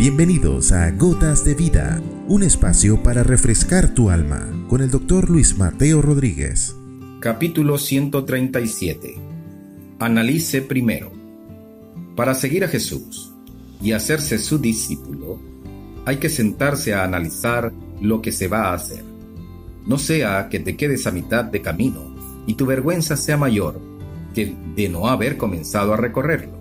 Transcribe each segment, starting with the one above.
Bienvenidos a Gotas de Vida, un espacio para refrescar tu alma con el doctor Luis Mateo Rodríguez. Capítulo 137. Analice primero. Para seguir a Jesús y hacerse su discípulo, hay que sentarse a analizar lo que se va a hacer. No sea que te quedes a mitad de camino y tu vergüenza sea mayor que de no haber comenzado a recorrerlo.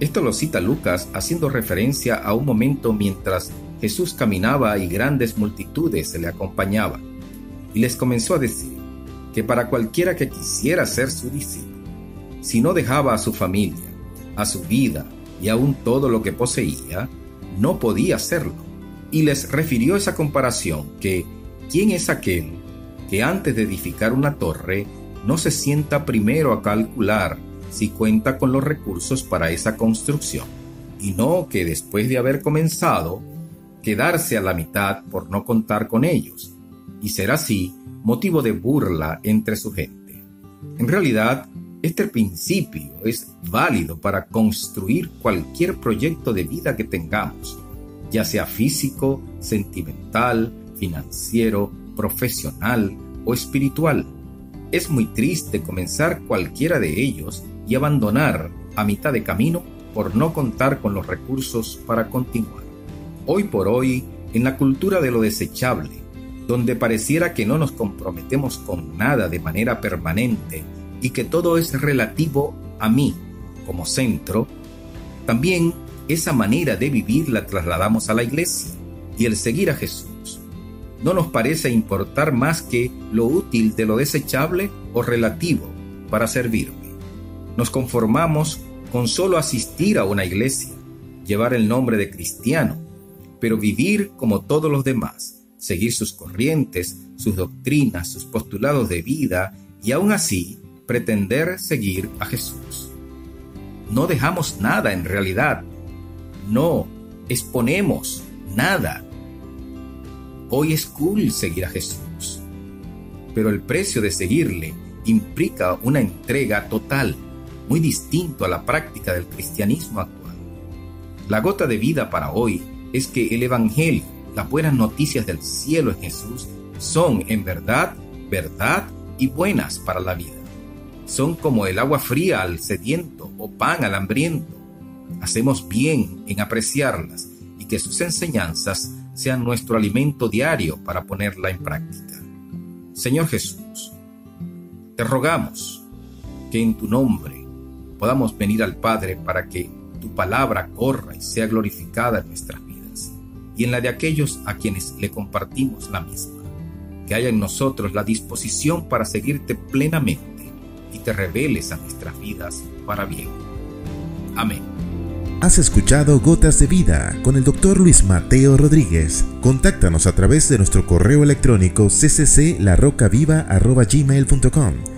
Esto lo cita Lucas haciendo referencia a un momento mientras Jesús caminaba y grandes multitudes se le acompañaban, y les comenzó a decir que para cualquiera que quisiera ser su discípulo, si no dejaba a su familia, a su vida y aún todo lo que poseía, no podía hacerlo. Y les refirió esa comparación que, ¿quién es aquel que antes de edificar una torre no se sienta primero a calcular si cuenta con los recursos para esa construcción, y no que después de haber comenzado, quedarse a la mitad por no contar con ellos, y ser así motivo de burla entre su gente. En realidad, este principio es válido para construir cualquier proyecto de vida que tengamos, ya sea físico, sentimental, financiero, profesional o espiritual. Es muy triste comenzar cualquiera de ellos y abandonar a mitad de camino por no contar con los recursos para continuar. Hoy por hoy, en la cultura de lo desechable, donde pareciera que no nos comprometemos con nada de manera permanente y que todo es relativo a mí como centro, también esa manera de vivir la trasladamos a la iglesia y el seguir a Jesús. No nos parece importar más que lo útil de lo desechable o relativo para servirme. Nos conformamos con solo asistir a una iglesia, llevar el nombre de cristiano, pero vivir como todos los demás, seguir sus corrientes, sus doctrinas, sus postulados de vida y aún así pretender seguir a Jesús. No dejamos nada en realidad. No exponemos nada. Hoy es cool seguir a Jesús, pero el precio de seguirle implica una entrega total muy distinto a la práctica del cristianismo actual. La gota de vida para hoy es que el Evangelio, las buenas noticias del cielo en Jesús, son en verdad, verdad y buenas para la vida. Son como el agua fría al sediento o pan al hambriento. Hacemos bien en apreciarlas y que sus enseñanzas sean nuestro alimento diario para ponerla en práctica. Señor Jesús, te rogamos que en tu nombre podamos venir al Padre para que tu palabra corra y sea glorificada en nuestras vidas y en la de aquellos a quienes le compartimos la misma. Que haya en nosotros la disposición para seguirte plenamente y te reveles a nuestras vidas para bien. Amén. Has escuchado Gotas de Vida con el doctor Luis Mateo Rodríguez. Contáctanos a través de nuestro correo electrónico ccclarrocaviva.gmail.com